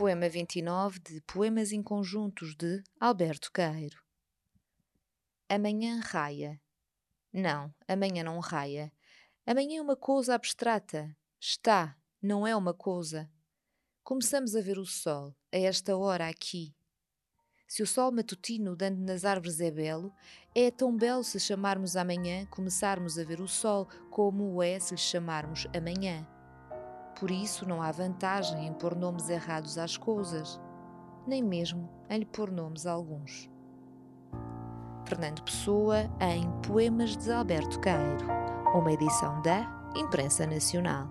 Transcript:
Poema 29 de Poemas Inconjuntos de Alberto Caeiro. Amanhã raia. Não, amanhã não raia. Amanhã é uma coisa abstrata. Está, não é uma coisa. Começamos a ver o sol, a esta hora aqui. Se o sol matutino dando nas árvores é belo, é tão belo se chamarmos amanhã, começarmos a ver o sol, como o é se lhe chamarmos amanhã. Por isso não há vantagem em pôr nomes errados às coisas, nem mesmo em lhe pôr nomes alguns. Fernando Pessoa em Poemas de Alberto Caeiro, uma edição da Imprensa Nacional.